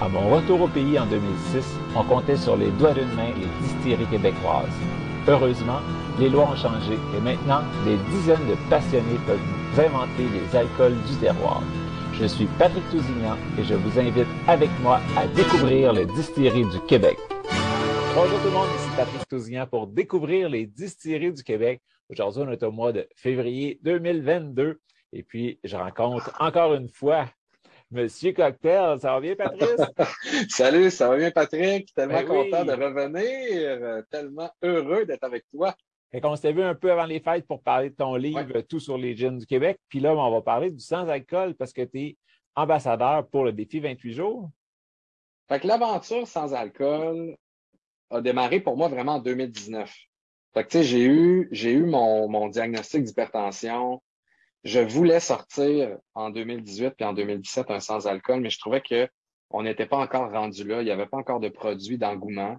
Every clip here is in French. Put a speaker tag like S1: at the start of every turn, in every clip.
S1: À mon retour au pays en 2006, on comptait sur les doigts d'une main les distilleries québécoises. Heureusement, les lois ont changé et maintenant, des dizaines de passionnés peuvent inventer les alcools du terroir. Je suis Patrick Tousignan et je vous invite avec moi à découvrir les distilleries du Québec. Bonjour tout le monde, ici Patrick Tousignan pour découvrir les distilleries du Québec. Aujourd'hui, on est au mois de février 2022 et puis je rencontre encore une fois Monsieur Cocktail. Ça va bien, Patrice?
S2: Salut, ça va bien, Patrick? Tellement
S1: Ben oui.
S2: content de revenir, euh, tellement heureux d'être avec toi.
S1: Fait qu'on s'était vu un peu avant les fêtes pour parler de ton livre
S2: Ouais.
S1: Tout sur les gins du Québec. Puis là, ben, on va parler du sans-alcool parce que tu es ambassadeur pour le défi 28 jours.
S2: Fait que l'aventure sans alcool a démarré pour moi vraiment en 2019. Fait que tu sais, j'ai eu, j'ai eu mon, mon diagnostic d'hypertension. Je voulais sortir en 2018 puis en 2017 un sans alcool, mais je trouvais que on n'était pas encore rendu là. Il n'y avait pas encore de produit d'engouement.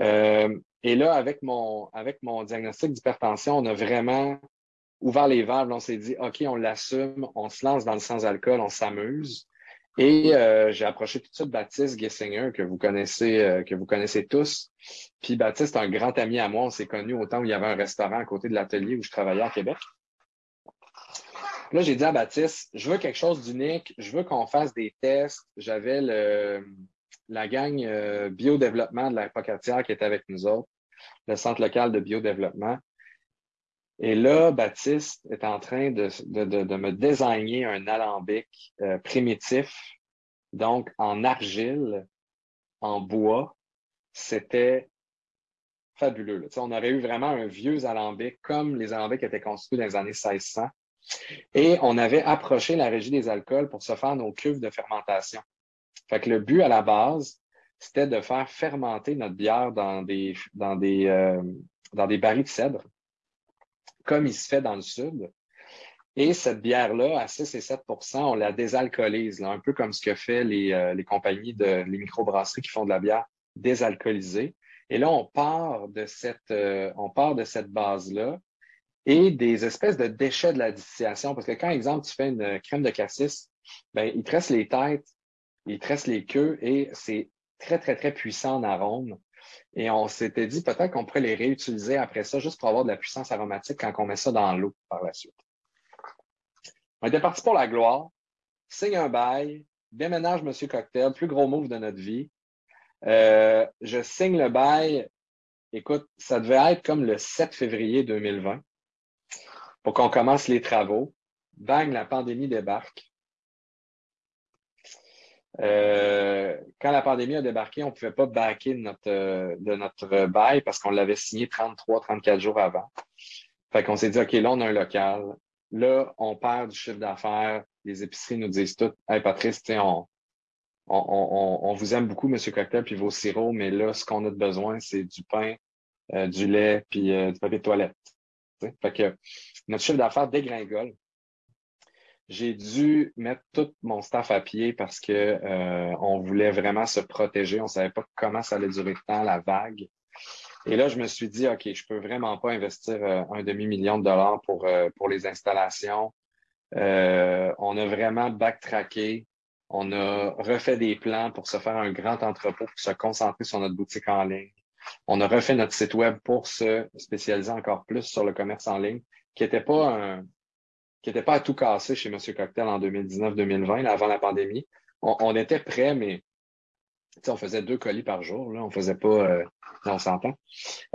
S2: Euh, et là, avec mon, avec mon diagnostic d'hypertension, on a vraiment ouvert les valves. On s'est dit, OK, on l'assume, on se lance dans le sans-alcool, on s'amuse. Et euh, j'ai approché tout de suite Baptiste Gessinger, que vous connaissez, euh, que vous connaissez tous. Puis Baptiste un grand ami à moi. On s'est connus au temps où il y avait un restaurant à côté de l'atelier où je travaillais à Québec. Là, j'ai dit à Baptiste, je veux quelque chose d'unique, je veux qu'on fasse des tests. J'avais le la gang euh, biodéveloppement de la Pocatière qui était avec nous autres, le centre local de biodéveloppement. Et là, Baptiste est en train de, de, de, me désigner un alambic euh, primitif, donc en argile, en bois. C'était fabuleux. on aurait eu vraiment un vieux alambic comme les alambics étaient construits dans les années 1600. Et on avait approché la régie des alcools pour se faire nos cuves de fermentation. Fait que le but à la base, c'était de faire fermenter notre bière dans des, dans des, euh, dans des barils de cèdre, comme il se fait dans le sud. Et cette bière-là, à 6 et 7% on la désalcoolise, un peu comme ce que fait les, euh, les compagnies de les microbrasseries qui font de la bière désalcoolisée. Et là, on part de cette, euh, on part de cette base-là et des espèces de déchets de la distillation. Parce que quand, exemple, tu fais une crème de cassis, ben, il te reste les têtes, il te reste les queues et c'est très, très, très puissant en arôme. Et on s'était dit peut-être qu'on pourrait les réutiliser après ça, juste pour avoir de la puissance aromatique quand on met ça dans l'eau par la suite. On était parti pour la gloire, signe un bail, déménage Monsieur Cocktail, plus gros move de notre vie. Euh, je signe le bail. Écoute, ça devait être comme le 7 février 2020 pour qu'on commence les travaux. Bang, la pandémie débarque. Euh, quand la pandémie a débarqué, on ne pouvait pas backer de notre, euh, de notre bail parce qu'on l'avait signé 33, 34 jours avant. Fait qu'on s'est dit, OK, là, on a un local. Là, on perd du chiffre d'affaires. Les épiceries nous disent tout, Hey, Patrice, on, vous aime beaucoup, Monsieur Cocktail, puis vos sirops, mais là, ce qu'on a de besoin, c'est du pain, euh, du lait, puis du papier de toilette. Fait que notre chiffre d'affaires dégringole. J'ai dû mettre tout mon staff à pied parce que euh, on voulait vraiment se protéger. On savait pas comment ça allait durer le temps, la vague. Et là, je me suis dit, OK, je peux vraiment pas investir euh, un demi-million de dollars pour, euh, pour les installations. Euh, on a vraiment backtracké. On a refait des plans pour se faire un grand entrepôt, pour se concentrer sur notre boutique en ligne. On a refait notre site web pour se spécialiser encore plus sur le commerce en ligne, qui n'était pas un, qui pas à tout casser chez Monsieur Cocktail en 2019-2020, là, avant la pandémie. On, on était prêts, mais on faisait deux colis par jour, là. On faisait pas, euh, on s'entend.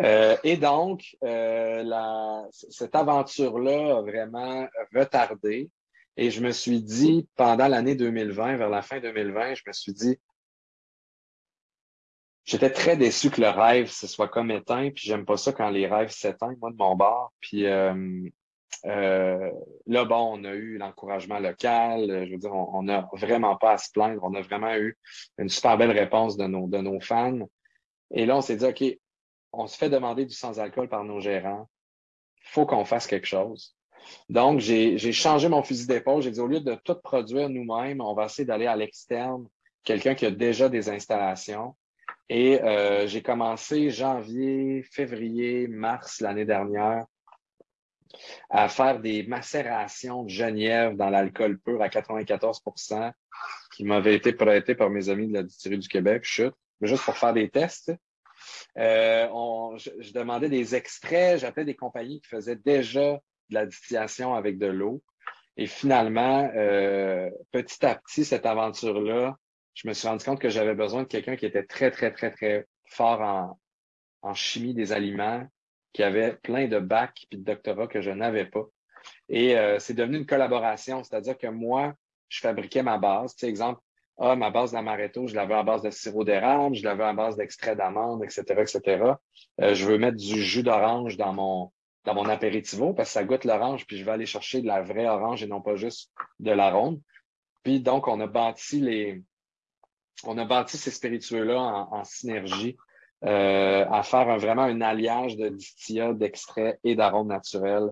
S2: Euh, et donc, euh, cette aventure-là a vraiment retardé. Et je me suis dit, pendant l'année 2020, vers la fin 2020, je me suis dit, j'étais très déçu que le rêve se soit comme éteint, puis j'aime pas ça quand les rêves s'éteignent, moi, de mon bord. Puis euh, euh, là, bon, on a eu l'encouragement local. Je veux dire, on n'a vraiment pas à se plaindre. On a vraiment eu une super belle réponse de nos, de nos fans. Et là, on s'est dit, OK, on se fait demander du sans-alcool par nos gérants. Faut qu'on fasse quelque chose. Donc, j'ai changé mon fusil d'épaule. J'ai dit, au lieu de tout produire nous-mêmes, on va essayer d'aller à l'externe, quelqu'un qui a déjà des installations. Et euh, j'ai commencé janvier, février, mars l'année dernière à faire des macérations de genièvre dans l'alcool pur à 94% qui m'avaient été prêtés par mes amis de la distillerie du Québec, chute, juste pour faire des tests. Euh, je, demandais des extraits, j'appelais des compagnies qui faisaient déjà de la distillation avec de l'eau. Et finalement, euh, petit à petit, cette aventure-là, je me suis rendu compte que j'avais besoin de quelqu'un qui était très, très, très, très fort en, en chimie des aliments, qui avait plein de bacs et de doctorats que je n'avais pas. Et euh, c'est devenu une collaboration, c'est-à-dire que moi, je fabriquais ma base. Tu sais, exemple, ah, ma base d'amaretto, je l'avais à base de sirop d'érable, je l'avais à base d'extrait d'amande, etc., etc. Euh, je veux mettre du jus d'orange dans mon dans mon apéritivo parce que ça goûte l'orange, puis je vais aller chercher de la vraie orange et non pas juste de la ronde. Puis donc, on a bâti les on a bâti ces spiritueux-là en, synergie euh, à faire vraiment un alliage de distillats, d'extraits et d'arômes naturels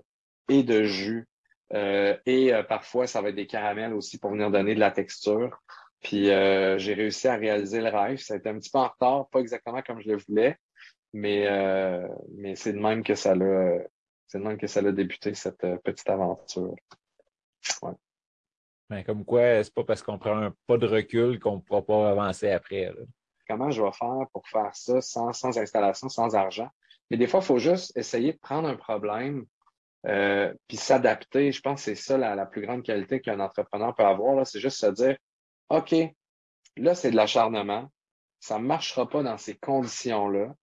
S2: et de jus. Euh, et euh, parfois, ça va être des caramels aussi pour venir donner de la texture. Puis j'ai réussi à réaliser le rêve. Ça a été un petit peu en retard, pas exactement comme je le voulais, mais, c'est de même que ça l'a c'est de même que débuté, cette petite aventure.
S1: Ben, comme quoi, c'est pas parce qu'on prend un pas de recul qu'on ne pourra pas avancer après.
S2: Comment je vais faire pour faire ça sans, installation, sans argent? Mais des fois, il faut juste essayer de prendre un problème euh, puis s'adapter. Je pense que c'est ça la, plus grande qualité qu'un entrepreneur peut avoir. C'est juste se dire, OK, là, c'est de l'acharnement. Ça ne marchera pas dans ces conditions-là.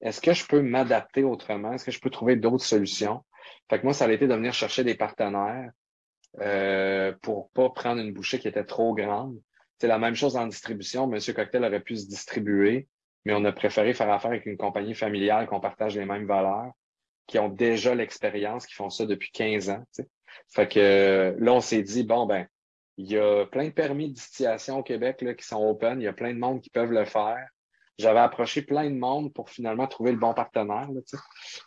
S2: Est-ce que je peux m'adapter autrement? Est-ce que je peux trouver d'autres solutions? Fait que moi, ça a été de venir chercher des partenaires euh, pour pas prendre une bouchée qui était trop grande. C'est la même chose en distribution. Monsieur Cocktail aurait pu se distribuer, mais on a préféré faire affaire avec une compagnie familiale qu'on partage les mêmes valeurs, qui ont déjà l'expérience, qui font ça depuis 15 ans. Fait que là, on s'est dit, bon, ben, il y a plein de permis de distillation au Québec là, qui sont open, il y a plein de monde qui peuvent le faire. J'avais approché plein de monde pour finalement trouver le bon partenaire.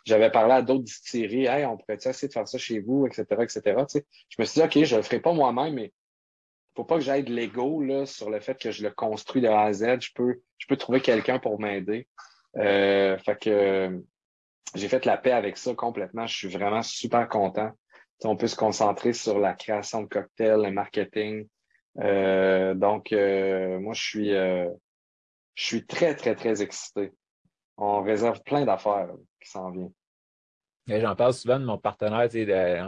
S2: J'avais parlé à d'autres distilleries, hey, on pourrait essayer de faire ça chez vous, etc., etc. Je me suis dit, OK, je le ferai pas moi-même, mais faut pas que j'aille de l'ego sur le fait que je le construis de A à Z. Je peux, je peux trouver quelqu'un pour m'aider. Euh, fait que j'ai fait la paix avec ça complètement. Je suis vraiment super content. on peut se concentrer sur la création de cocktails, le marketing. Euh, donc, euh, moi, je suis, euh, je suis très, très, très excité. On réserve plein d'affaires qui s'en viennent.
S1: J'en parle souvent de mon partenaire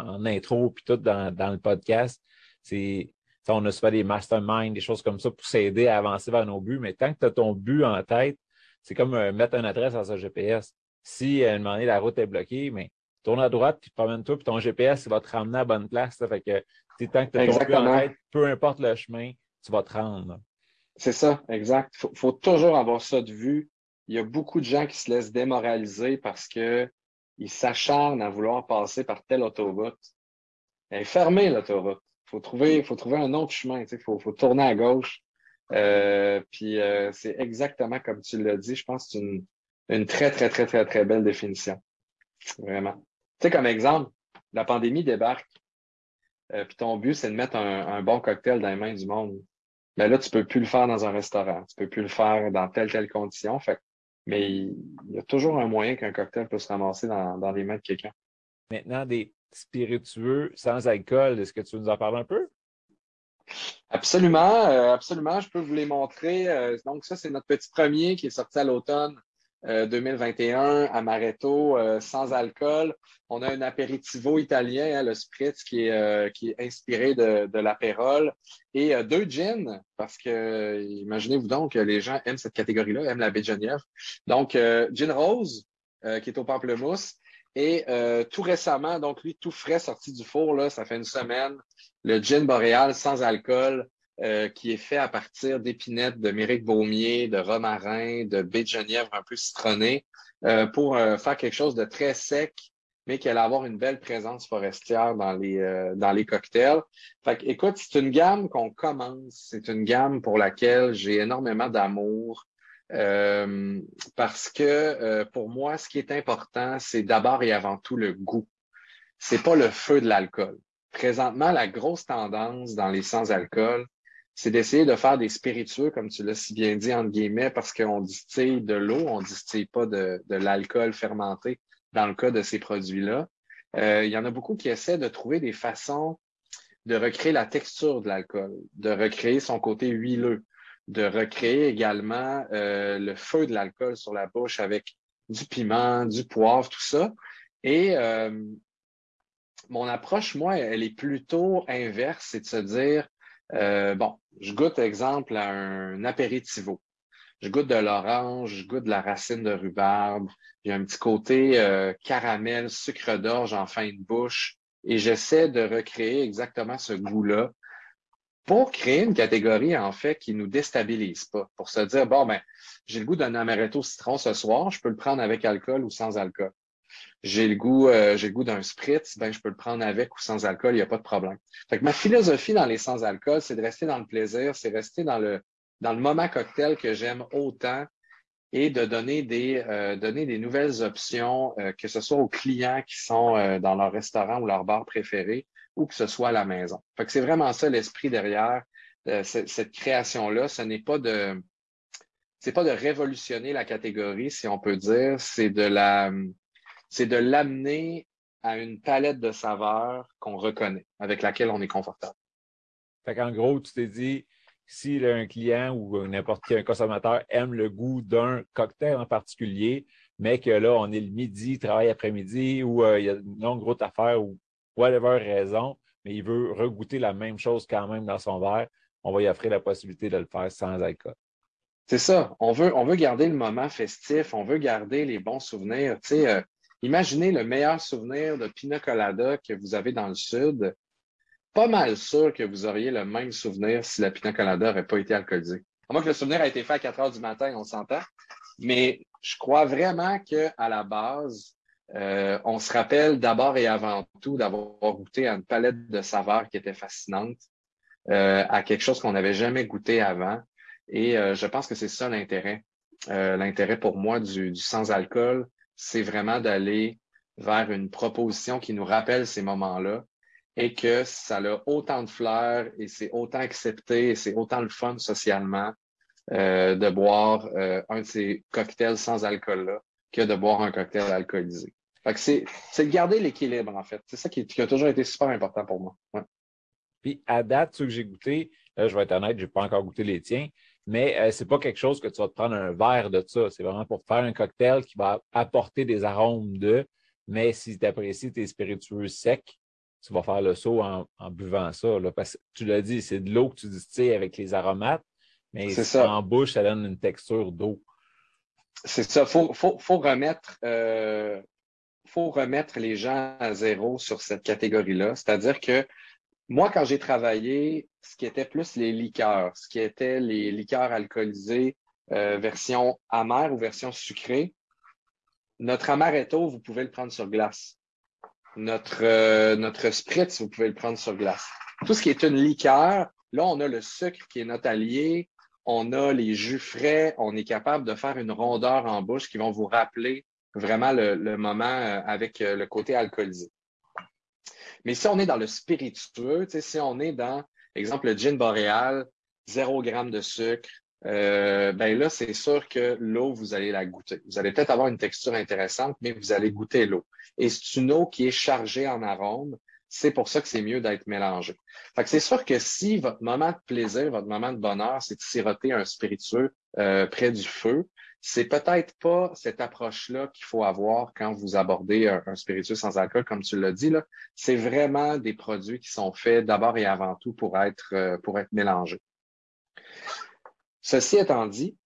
S1: en intro puis tout dans, dans le podcast. C'est on a souvent des masterminds, des choses comme ça pour s'aider à avancer vers nos buts, mais tant que tu as ton but en tête, c'est comme euh, mettre une adresse dans sa GPS. Si à un moment donné, la route est bloquée, mais tourne à droite, puis promène-toi, puis ton GPS il va te ramener à la bonne place. Fait que tant que tu as ton but en tête, peu importe le chemin, tu vas te rendre.
S2: C'est ça, exact. Il faut, toujours avoir ça de vue. Il y a beaucoup de gens qui se laissent démoraliser parce que ils s'acharnent à vouloir passer par telle autoroute. Elle est fermée, l'autoroute faut trouver, faut trouver un autre chemin. Il faut, faut tourner à gauche. Euh, puis euh, c'est exactement comme tu l'as dit. Je pense que c'est une, une très, très, très, très, très belle définition. Vraiment. Tu sais, comme exemple, la pandémie débarque. Euh, puis ton but, c'est de mettre un, un, bon cocktail dans les mains du monde. Mais là, tu peux plus le faire dans un restaurant. Tu peux plus le faire dans telle, telle condition. Fait mais il, y a toujours un moyen qu'un cocktail peut se ramasser dans, dans les mains de quelqu'un.
S1: Maintenant, des, spiritueux sans alcool. Est-ce que tu veux nous en parler un peu?
S2: Absolument, euh, absolument. Je peux vous les montrer. Euh, donc, ça, c'est notre petit premier qui est sorti à l'automne 2021 Amaretto sans alcool. On a un aperitivo italien, hein, le spritz, qui est, est inspiré de, de l'apérole. Et deux gins, parce que imaginez-vous donc les gens aiment cette catégorie-là, aiment la baie de Geneviève. Donc, gin rose, qui est au pamplemousse. Et tout récemment, donc lui, tout frais sorti du four, là, ça fait une semaine, le gin boréal sans alcool, euh, qui est fait à partir d'épinettes de méric baumier, de romarin, de baie de genièvre un peu citronné, euh, pour euh, faire quelque chose de très sec, mais qui allait avoir une belle présence forestière dans les, dans les cocktails. Fait que, écoute, c'est une gamme qu'on commence, c'est une gamme pour laquelle j'ai énormément d'amour. parce que pour moi, ce qui est important, c'est d'abord et avant tout le goût. C'est pas le feu de l'alcool. Présentement, la grosse tendance dans les sans-alcool, c'est d'essayer de faire des spiritueux, comme tu l'as si bien dit, entre guillemets, parce qu'on distille de l'eau, on distille pas de, de l'alcool fermenté dans le cas de ces produits-là. Euh, il y en a beaucoup qui essaient de trouver des façons de recréer la texture de l'alcool, de recréer son côté huileux, de recréer également euh, le feu de l'alcool sur la bouche avec du piment, du poivre, tout ça. Et euh, mon approche, moi, elle est plutôt inverse, c'est de se dire, euh, bon, je goûte, exemple, à un apéritivo. Je goûte de l'orange, je goûte de la racine de rhubarbe. J'ai un petit côté euh, caramel, sucre d'orge en fin de bouche. Et j'essaie de recréer exactement ce goût-là pour créer une catégorie, en fait, qui nous déstabilise pas. Pour se dire, bon, ben, j'ai le goût d'un amaretto citron ce soir, je peux le prendre avec alcool ou sans alcool j'ai le goût, euh, j'ai le goût d'un spritz, ben je peux le prendre avec ou sans alcool, il n'y a pas de problème. Fait que ma philosophie dans les sans-alcool, c'est de rester dans le plaisir, c'est rester dans le dans le moment cocktail que j'aime autant et de donner des euh, donner des nouvelles options, euh, que ce soit aux clients qui sont dans leur restaurant ou leur bar préféré, ou que ce soit à la maison. Fait que c'est vraiment ça l'esprit derrière cette, cette création-là. Ce n'est pas de c'est pas de révolutionner la catégorie, si on peut dire, c'est de la c'est de l'amener à une palette de saveurs qu'on reconnaît, avec laquelle on est confortable.
S1: Fait qu'en gros, tu t'es dit, si un client ou n'importe qui, un consommateur aime le goût d'un cocktail en particulier, mais que là, on est le midi, travail après-midi, ou euh, il y a une longue route à faire, ou whatever raison, mais il veut regoûter la même chose quand même dans son verre, on va y offrir la possibilité de le faire sans alcool.
S2: C'est ça. On veut, on veut garder le moment festif, on veut garder les bons souvenirs. Tu sais, euh, Imaginez le meilleur souvenir de Pina Colada que vous avez dans le Sud. Pas mal sûr que vous auriez le même souvenir si la Pina Colada n'aurait pas été alcoolisée. À moins que le souvenir a été fait à 4 heures du matin, on s'entend. Mais je crois vraiment qu'à la base, euh, on se rappelle d'abord et avant tout d'avoir goûté à une palette de saveurs qui était fascinante, euh, à quelque chose qu'on n'avait jamais goûté avant. Et euh, je pense que c'est ça l'intérêt. l'intérêt pour moi du, du sans-alcool, c'est vraiment d'aller vers une proposition qui nous rappelle ces moments-là et que ça a autant de fleurs et c'est autant accepté et c'est autant le fun socialement euh, de boire euh, un de ces cocktails sans alcool-là que de boire un cocktail alcoolisé. C'est, de garder l'équilibre, en fait. C'est ça qui, a toujours été super important pour moi.
S1: Puis à date, ceux que j'ai goûté, là, je vais être honnête, j'ai pas encore goûté les tiens, mais euh, c'est pas quelque chose que tu vas te prendre un verre de ça. C'est vraiment pour faire un cocktail qui va apporter des arômes de. Mais si tu apprécies tes spiritueux secs, tu vas faire le saut en, buvant ça. Là, parce que tu l'as dit, c'est de l'eau que tu distilles avec les aromates, mais ça. en bouche, ça donne une texture d'eau.
S2: C'est ça. Faut, faut, faut remettre, euh, faut remettre les gens à zéro sur cette catégorie-là. C'est-à-dire que moi, quand j'ai travaillé, ce qui était plus les liqueurs, ce qui était les liqueurs alcoolisées, euh, version amère ou version sucrée, notre amaretto, vous pouvez le prendre sur glace. Notre, euh, notre spritz, vous pouvez le prendre sur glace. Tout ce qui est une liqueur, là, on a le sucre qui est notre allié, on a les jus frais, on est capable de faire une rondeur en bouche qui vont vous rappeler vraiment le, moment euh, avec le côté alcoolisé. Mais si on est dans le spiritueux, si on est dans, exemple, le gin boréal, zéro gramme de sucre, euh, ben là, c'est sûr que l'eau, vous allez la goûter. Vous allez peut-être avoir une texture intéressante, mais vous allez goûter l'eau. Et c'est une eau qui est chargée en arômes. C'est pour ça que c'est mieux d'être mélangé. Fait que c'est sûr que si votre moment de plaisir, votre moment de bonheur, c'est de siroter un spiritueux euh, près du feu, c'est peut-être pas cette approche-là qu'il faut avoir quand vous abordez un, spiritueux sans alcool, comme tu l'as dit. Là. C'est vraiment des produits qui sont faits d'abord et avant tout pour être, euh, pour être mélangés. Ceci étant dit,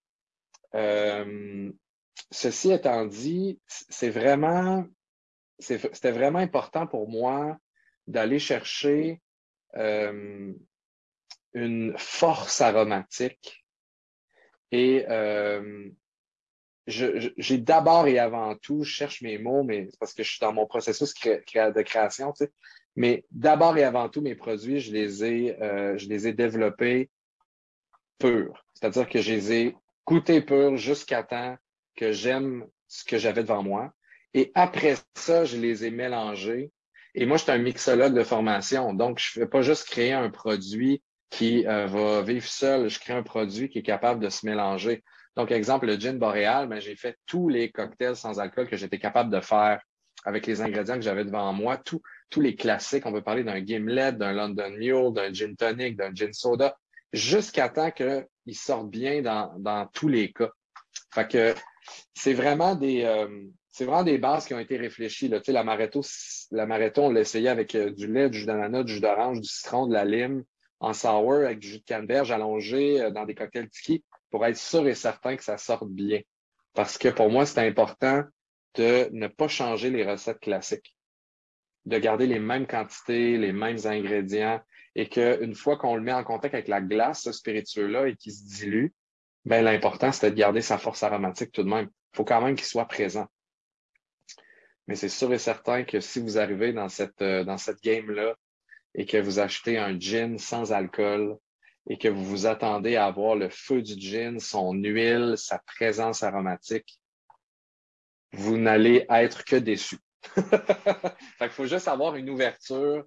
S2: euh, ceci étant dit, c'est vraiment, c'était vraiment important pour moi d'aller chercher euh, une force aromatique et j'ai d'abord et avant tout, je cherche mes mots, mais c'est parce que je suis dans mon processus de création, tu sais. Mais d'abord et avant tout, mes produits, je les ai, euh, je les ai développés purs. C'est-à-dire que je les ai goûtés purs jusqu'à temps que j'aime ce que j'avais devant moi. Et après ça, je les ai mélangés. Et moi, je suis un mixologue de formation. Donc, je ne fais pas juste créer un produit qui euh, va vivre seul. Je crée un produit qui est capable de se mélanger. Donc, exemple, le gin boréal, ben, j'ai fait tous les cocktails sans alcool que j'étais capable de faire avec les ingrédients que j'avais devant moi, tous les classiques. On peut parler d'un Gimlet, d'un London Mule, d'un gin tonic, d'un gin soda, jusqu'à temps qu'ils sortent bien dans, tous les cas. Fait que c'est vraiment des euh, bases qui ont été réfléchies. Là. Tu sais, la Maretto, la Maretto, on l'a essayé avec euh, du lait, du jus d'ananas, du jus d'orange, du citron, de la lime, en sour, avec du jus de canneberge allongé euh, dans des cocktails tiki pour être sûr et certain que ça sorte bien. Parce que pour moi, c'est important de ne pas changer les recettes classiques, de garder les mêmes quantités, les mêmes ingrédients, et qu'une fois qu'on le met en contact avec la glace, ce spiritueux-là, et qu'il se dilue, ben, l'important, c'est de garder sa force aromatique tout de même. Il faut quand même qu'il soit présent. Mais c'est sûr et certain que si vous arrivez dans cette, euh, dans cette game-là et que vous achetez un gin sans alcool et que vous vous attendez à avoir le feu du gin, son huile, sa présence aromatique, vous n'allez être que déçu. Il faut juste avoir une ouverture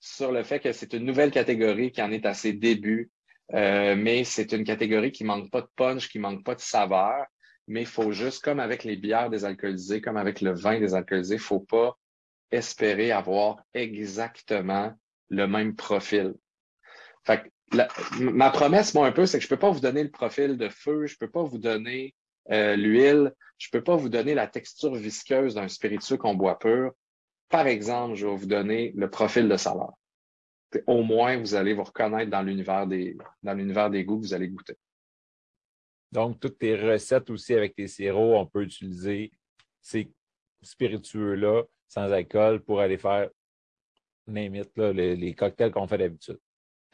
S2: sur le fait que c'est une nouvelle catégorie qui en est à ses débuts, euh, mais c'est une catégorie qui manque pas de punch, qui manque pas de saveur, mais il faut juste, comme avec les bières désalcoolisées, comme avec le vin désalcoolisé, il faut pas espérer avoir exactement le même profil. Ma promesse, moi, un peu, c'est que je peux pas vous donner le profil de feu, je peux pas vous donner euh, l'huile, je peux pas vous donner la texture visqueuse d'un spiritueux qu'on boit pur. Par exemple, je vais vous donner le profil de saveur au moins vous allez vous reconnaître dans l'univers des, dans l'univers des goûts que vous allez goûter.
S1: Donc, toutes tes recettes aussi avec tes sirops, on peut utiliser ces spiritueux-là sans alcool pour aller faire les, cocktails qu'on fait d'habitude.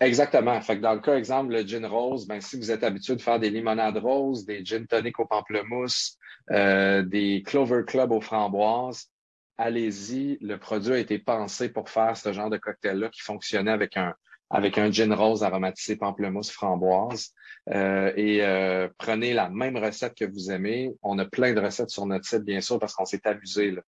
S2: Exactement. Dans le cas, exemple, le gin rose, ben, si vous êtes habitué de faire des limonades roses, des gin tonic au pamplemousse, euh, des clover club aux framboises, allez-y, le produit a été pensé pour faire ce genre de cocktail-là qui fonctionnait avec un, avec un gin rose aromatisé pamplemousse framboise. Euh, et euh, prenez la même recette que vous aimez. On a plein de recettes sur notre site, bien sûr, parce qu'on s'est amusé. Là.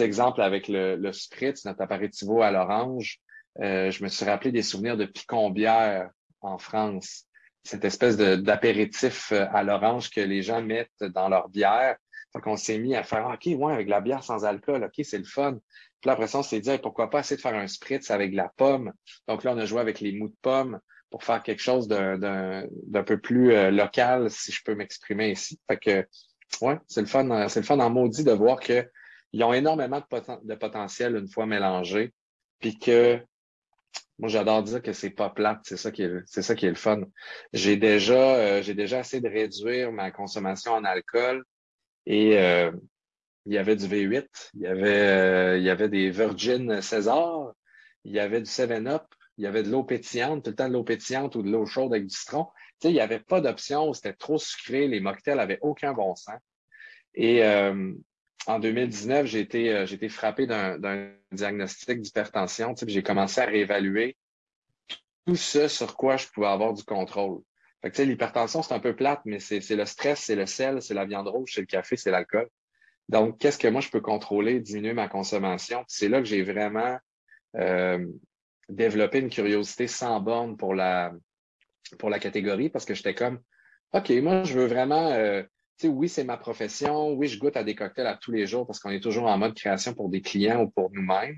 S2: exemple, avec le, le spritz, notre aperitivo à l'orange, euh, je me suis rappelé des souvenirs de picombière en France. Cette espèce d'apéritif à l'orange que les gens mettent dans leur bière fait qu'on s'est mis à faire, OK, ouais, avec la bière sans alcool, OK, c'est le fun. Puis là, après ça, on s'est dit, pourquoi pas essayer de faire un spritz avec la pomme. Donc là, on a joué avec les mous de pomme pour faire quelque chose d'un peu plus euh, local, si je peux m'exprimer ici. Fait que, ouais, c'est le fun, c'est le fun en maudit de voir qu'ils ont énormément de, potentiel une fois mélangés. Puis que moi, j'adore dire que c'est pas plate, c'est ça qui est, c'est ça qui est le fun. J'ai déjà, euh, j'ai déjà essayé de réduire ma consommation en alcool et euh, il y avait du V8, il y avait, euh, il y avait des Virgin César, il y avait du 7-Up, il y avait de l'eau pétillante, tout le temps de l'eau pétillante ou de l'eau chaude avec du citron. Tu sais, il n'y avait pas d'option, c'était trop sucré, les mocktails avaient aucun bon sens. Et euh, en 2019, j'ai été, j'ai été frappé d'un diagnostic d'hypertension. J'ai commencé à réévaluer tout ce sur quoi je pouvais avoir du contrôle. Fait que, l'hypertension, c'est un peu plate, mais c'est le stress, c'est le sel, c'est la viande rouge, c'est le café, c'est l'alcool. Donc, qu'est-ce que moi, je peux contrôler, diminuer ma consommation? C'est là que j'ai vraiment euh, développé une curiosité sans borne pour la, pour la catégorie parce que j'étais comme, OK, moi, je veux vraiment, euh, tu sais, oui, c'est ma profession, oui, je goûte à des cocktails à tous les jours parce qu'on est toujours en mode création pour des clients ou pour nous-mêmes.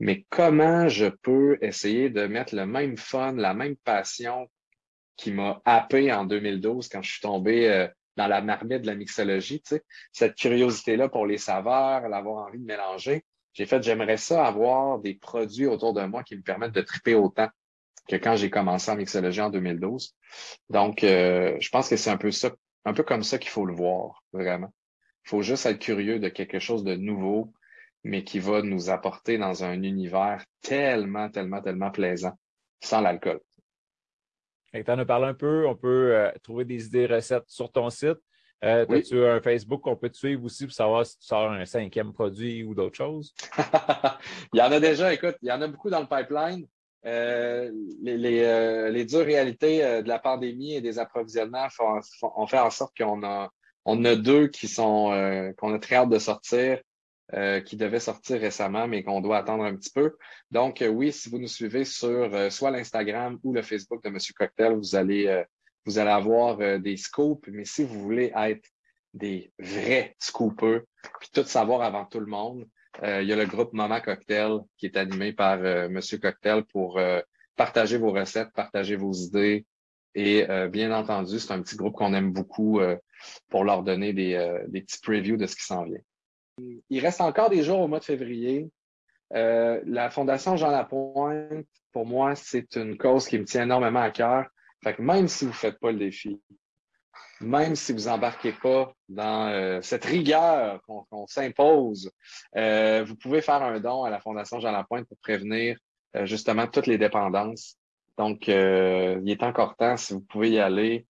S2: Mais comment je peux essayer de mettre le même fun, la même passion qui m'a happé en 2012 quand je suis tombé euh, dans la marmite de la mixologie, tu sais, cette curiosité-là pour les saveurs, l'avoir envie de mélanger. J'ai fait, j'aimerais ça avoir des produits autour de moi qui me permettent de triper autant que quand j'ai commencé en mixologie en 2012. Donc, euh, je pense que c'est un peu ça, un peu comme ça qu'il faut le voir, vraiment. Il faut juste être curieux de quelque chose de nouveau, mais qui va nous apporter dans un univers tellement, tellement, tellement plaisant, sans l'alcool.
S1: Tu en as parlé un peu, on peut euh, trouver des idées recettes sur ton site. Euh, As-tu un Facebook qu'on peut te suivre aussi pour savoir si tu sors un cinquième produit ou d'autres choses?
S2: il y en a déjà, écoute, il y en a beaucoup dans le pipeline. Euh, les, les, euh, les, dures réalités euh, de la pandémie et des approvisionnements font, ont fait en sorte qu'on a, on a deux qui sont qu'on a très hâte de sortir. Euh, qui devait sortir récemment, mais qu'on doit attendre un petit peu. Donc, euh, oui, si vous nous suivez sur euh, soit l'Instagram ou le Facebook de Monsieur Cocktail, vous allez, vous allez avoir des scoops. Mais si vous voulez être des vrais scoopers, puis tout savoir avant tout le monde, il y a le groupe Maman Cocktail qui est animé par Monsieur Cocktail pour partager vos recettes, partager vos idées. Et bien entendu, c'est un petit groupe qu'on aime beaucoup pour leur donner des, des petits previews de ce qui s'en vient. Il reste encore des jours au mois de février. Euh, la Fondation Jean Lapointe, pour moi, c'est une cause qui me tient énormément à cœur. Fait que même si vous ne faites pas le défi, même si vous embarquez pas dans euh, cette rigueur qu'on s'impose, euh, vous pouvez faire un don à la Fondation Jean Lapointe pour prévenir justement toutes les dépendances. Donc, il est encore temps, si vous pouvez y aller,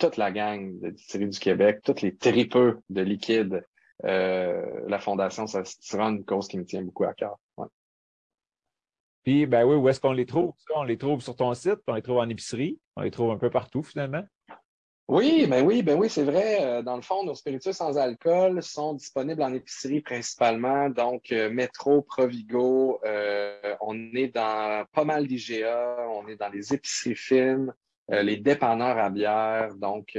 S2: toute la gang de distilleries du Québec, tous les tripeux de liquide euh, la fondation, ça sera une cause qui me tient beaucoup à cœur.
S1: Puis, ben oui, où est-ce qu'on les trouve? On les trouve sur ton site, on les trouve en épicerie, on les trouve un peu partout finalement.
S2: Oui, ben oui, ben oui, c'est vrai. Euh, dans le fond, nos spiritueux sans alcool sont disponibles en épicerie principalement. Donc, euh, Métro, Provigo, on est dans pas mal d'IGA, on est dans les épiceries fines, les dépanneurs à bière. Donc,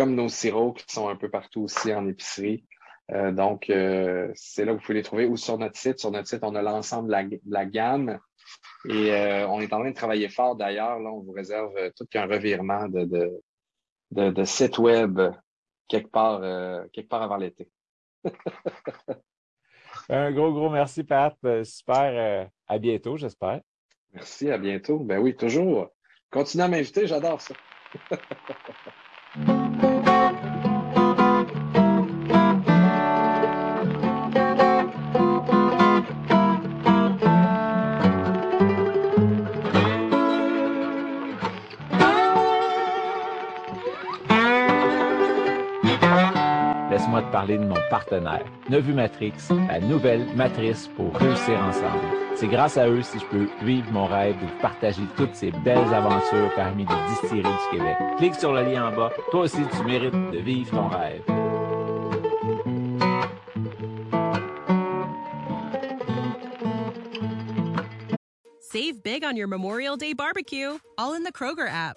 S2: comme nos sirops qui sont un peu partout aussi en épicerie. Euh, donc, euh, c'est là que vous pouvez les trouver ou sur notre site. Sur notre site, on a l'ensemble de, la, gamme. Et euh, on est en train de travailler fort d'ailleurs. Là, on vous réserve tout qu'un revirement de, de, de, site web quelque part, quelque part avant l'été.
S1: un gros, gros merci, Pat. Super. à bientôt, j'espère.
S2: Merci, à bientôt. Ben oui, toujours. Continuez à m'inviter, j'adore ça.
S1: Laisse-moi te parler de mon partenaire, Nevu Matrix, la nouvelle matrice pour réussir ensemble. C'est grâce à eux si je peux vivre mon rêve de partager toutes ces belles aventures parmi les distilleries du Québec. Clique sur le lien en bas. Toi aussi, tu mérites de vivre ton rêve.
S3: Save big on your Memorial Day barbecue, all in the Kroger app.